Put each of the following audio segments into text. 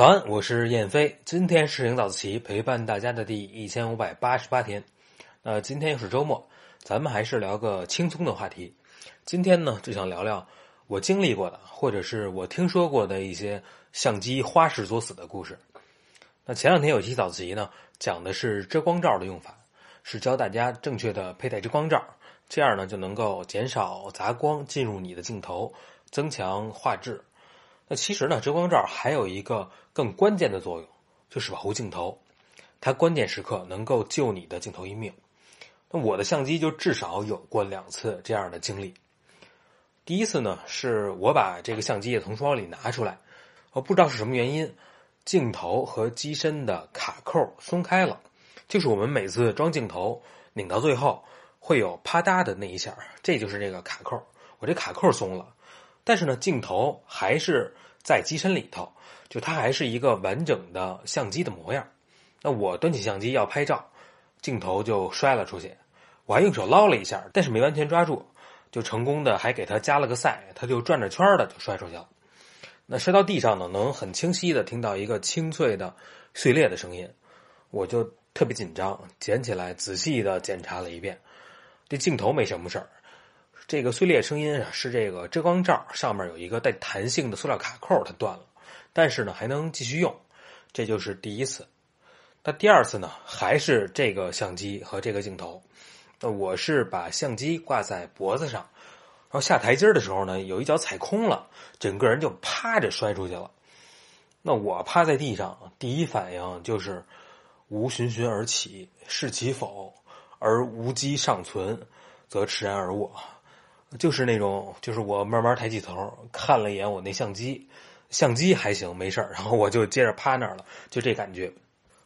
早安，我是燕飞。今天是领早自习陪伴大家的第一千五百八十八天。那今天又是周末，咱们还是聊个轻松的话题。今天呢，就想聊聊我经历过的，或者是我听说过的一些相机花式作死的故事。那前两天有期早自习呢，讲的是遮光罩的用法，是教大家正确的佩戴遮光罩，这样呢就能够减少杂光进入你的镜头，增强画质。那其实呢，遮光罩还有一个更关键的作用，就是保护镜头。它关键时刻能够救你的镜头一命。那我的相机就至少有过两次这样的经历。第一次呢，是我把这个相机也从书包里拿出来，我不知道是什么原因，镜头和机身的卡扣松开了，就是我们每次装镜头拧到最后会有啪嗒的那一下，这就是这个卡扣。我这卡扣松了，但是呢，镜头还是。在机身里头，就它还是一个完整的相机的模样。那我端起相机要拍照，镜头就摔了出去。我还用手捞了一下，但是没完全抓住，就成功的还给它加了个塞，它就转着圈的就摔出去了。那摔到地上呢，能很清晰的听到一个清脆的碎裂的声音。我就特别紧张，捡起来仔细的检查了一遍，这镜头没什么事儿。这个碎裂声音啊，是这个遮光罩上面有一个带弹性的塑料卡扣，它断了，但是呢还能继续用，这就是第一次。那第二次呢，还是这个相机和这个镜头。那我是把相机挂在脖子上，然后下台阶的时候呢，有一脚踩空了，整个人就趴着摔出去了。那我趴在地上，第一反应就是无循循而起，是其否？而无机尚存，则持然而卧。就是那种，就是我慢慢抬起头看了一眼我那相机，相机还行，没事然后我就接着趴那儿了，就这感觉。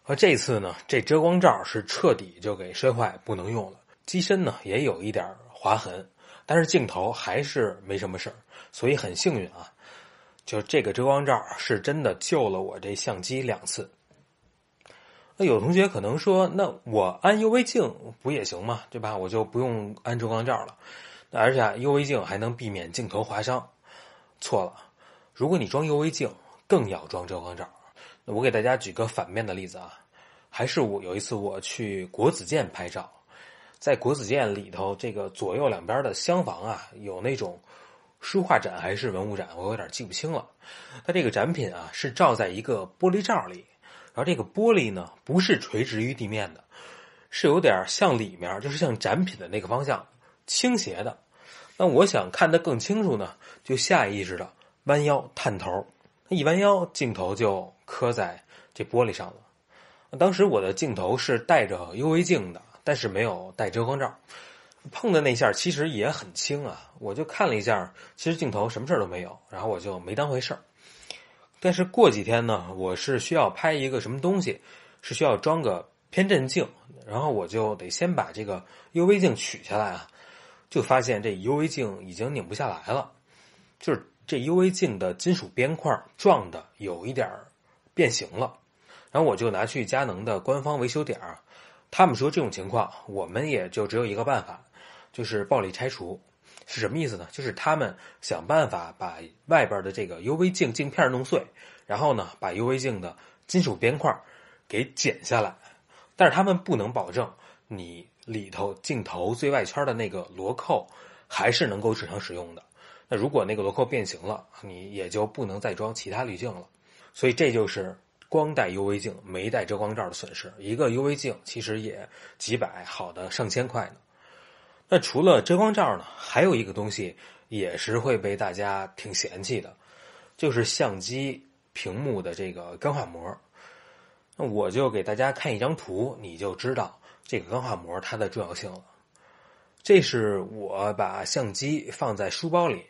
而这次呢，这遮光罩是彻底就给摔坏，不能用了。机身呢也有一点划痕，但是镜头还是没什么事，所以很幸运啊。就这个遮光罩是真的救了我这相机两次。那有同学可能说，那我安 UV 镜不也行吗？对吧？我就不用安遮光罩了。而且 UV 镜还能避免镜头划伤，错了。如果你装 UV 镜，更要装遮光罩。那我给大家举个反面的例子啊，还是我有一次我去国子监拍照，在国子监里头，这个左右两边的厢房啊，有那种书画展还是文物展，我有点记不清了。它这个展品啊是照在一个玻璃罩里，然后这个玻璃呢不是垂直于地面的，是有点向里面，就是向展品的那个方向倾斜的。那我想看得更清楚呢，就下意识的弯腰探头，一弯腰，镜头就磕在这玻璃上了。当时我的镜头是带着 UV 镜的，但是没有带遮光罩，碰的那下其实也很轻啊。我就看了一下，其实镜头什么事儿都没有，然后我就没当回事儿。但是过几天呢，我是需要拍一个什么东西，是需要装个偏振镜，然后我就得先把这个 UV 镜取下来啊。就发现这 UV 镜已经拧不下来了，就是这 UV 镜的金属边块撞的有一点变形了。然后我就拿去佳能的官方维修点儿，他们说这种情况我们也就只有一个办法，就是暴力拆除。是什么意思呢？就是他们想办法把外边的这个 UV 镜镜片弄碎，然后呢把 UV 镜的金属边块给剪下来，但是他们不能保证你。里头镜头最外圈的那个螺扣还是能够正常使用的。那如果那个螺扣变形了，你也就不能再装其他滤镜了。所以这就是光带 UV 镜没带遮光罩的损失。一个 UV 镜其实也几百，好的上千块呢。那除了遮光罩呢，还有一个东西也是会被大家挺嫌弃的，就是相机屏幕的这个钢化膜。那我就给大家看一张图，你就知道。这个钢化膜它的重要性了，这是我把相机放在书包里，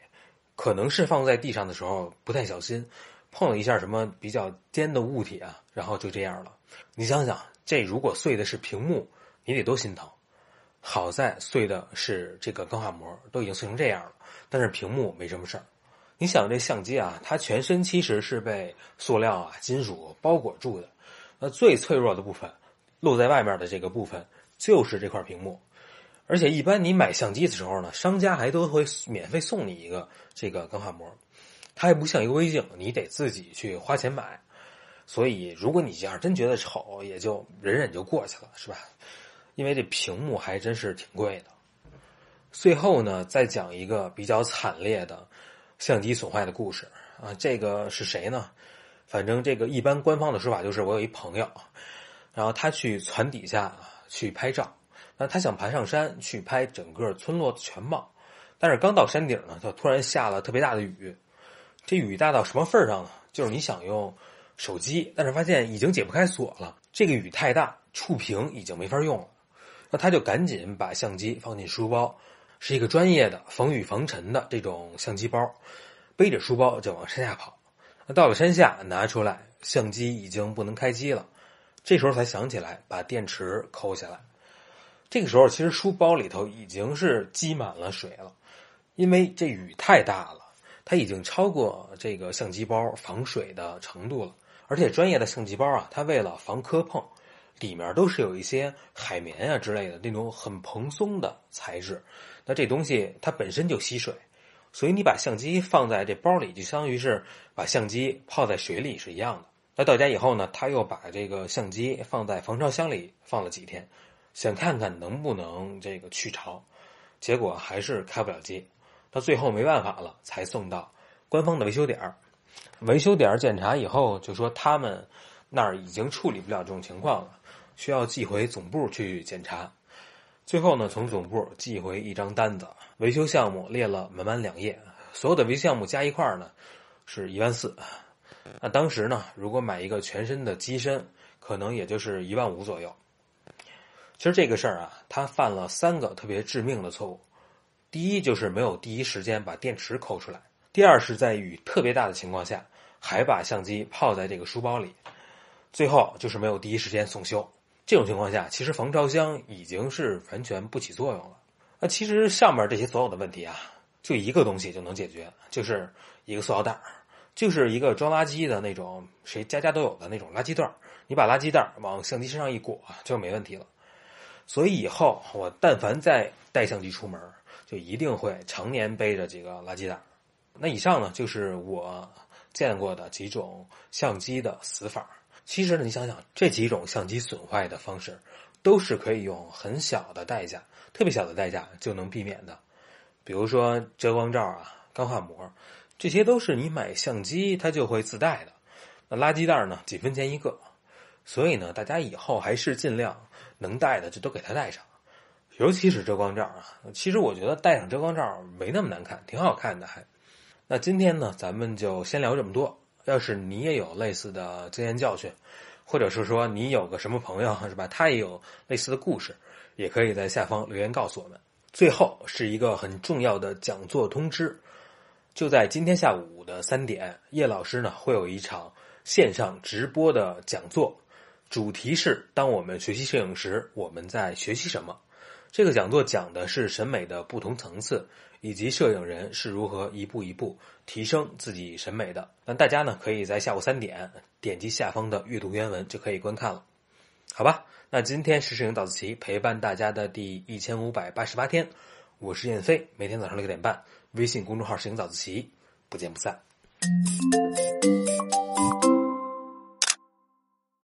可能是放在地上的时候不太小心，碰了一下什么比较尖的物体啊，然后就这样了。你想想，这如果碎的是屏幕，你得多心疼。好在碎的是这个钢化膜，都已经碎成这样了，但是屏幕没什么事儿。你想这相机啊，它全身其实是被塑料啊、金属包裹住的，那最脆弱的部分。露在外面的这个部分就是这块屏幕，而且一般你买相机的时候呢，商家还都会免费送你一个这个钢化膜，它还不像一个微镜，你得自己去花钱买。所以如果你要是真觉得丑，也就忍忍就过去了，是吧？因为这屏幕还真是挺贵的。最后呢，再讲一个比较惨烈的相机损坏的故事啊，这个是谁呢？反正这个一般官方的说法就是，我有一朋友，然后他去船底下去拍照，那他想爬上山去拍整个村落的全貌，但是刚到山顶呢，他突然下了特别大的雨，这雨大到什么份儿上呢？就是你想用手机，但是发现已经解不开锁了，这个雨太大，触屏已经没法用了，那他就赶紧把相机放进书包，是一个专业的防雨防尘的这种相机包，背着书包就往山下跑。那到了山下，拿出来相机已经不能开机了，这时候才想起来把电池抠下来。这个时候，其实书包里头已经是积满了水了，因为这雨太大了，它已经超过这个相机包防水的程度了。而且专业的相机包啊，它为了防磕碰，里面都是有一些海绵啊之类的那种很蓬松的材质。那这东西它本身就吸水。所以你把相机放在这包里，就相当于是把相机泡在水里是一样的。那到家以后呢，他又把这个相机放在防潮箱里放了几天，想看看能不能这个去潮，结果还是开不了机。到最后没办法了，才送到官方的维修点儿。维修点儿检查以后，就说他们那儿已经处理不了这种情况了，需要寄回总部去检查。最后呢，从总部寄回一张单子，维修项目列了满满两页，所有的维修项目加一块儿呢，是一万四。那当时呢，如果买一个全身的机身，可能也就是一万五左右。其实这个事儿啊，他犯了三个特别致命的错误：第一，就是没有第一时间把电池抠出来；第二，是在雨特别大的情况下，还把相机泡在这个书包里；最后就是没有第一时间送修。这种情况下，其实防潮箱已经是完全不起作用了。那其实上面这些所有的问题啊，就一个东西就能解决，就是一个塑料袋儿就是一个装垃圾的那种，谁家家都有的那种垃圾袋你把垃圾袋往相机身上一裹，就没问题了。所以以后我但凡再带相机出门，就一定会常年背着这个垃圾袋那以上呢，就是我见过的几种相机的死法。其实呢，你想想，这几种相机损坏的方式，都是可以用很小的代价、特别小的代价就能避免的。比如说遮光罩啊、钢化膜，这些都是你买相机它就会自带的。那垃圾袋呢，几分钱一个，所以呢，大家以后还是尽量能带的就都给它带上。尤其是遮光罩啊，其实我觉得戴上遮光罩没那么难看，挺好看的还。那今天呢，咱们就先聊这么多。要是你也有类似的经验教训，或者是说你有个什么朋友是吧，他也有类似的故事，也可以在下方留言告诉我们。最后是一个很重要的讲座通知，就在今天下午的三点，叶老师呢会有一场线上直播的讲座，主题是当我们学习摄影时，我们在学习什么。这个讲座讲的是审美的不同层次，以及摄影人是如何一步一步提升自己审美的。那大家呢，可以在下午三点点击下方的阅读原文就可以观看了，好吧？那今天是摄影早自习陪伴大家的第一千五百八十八天，我是燕飞，每天早上六点半，微信公众号“摄影早自习”，不见不散。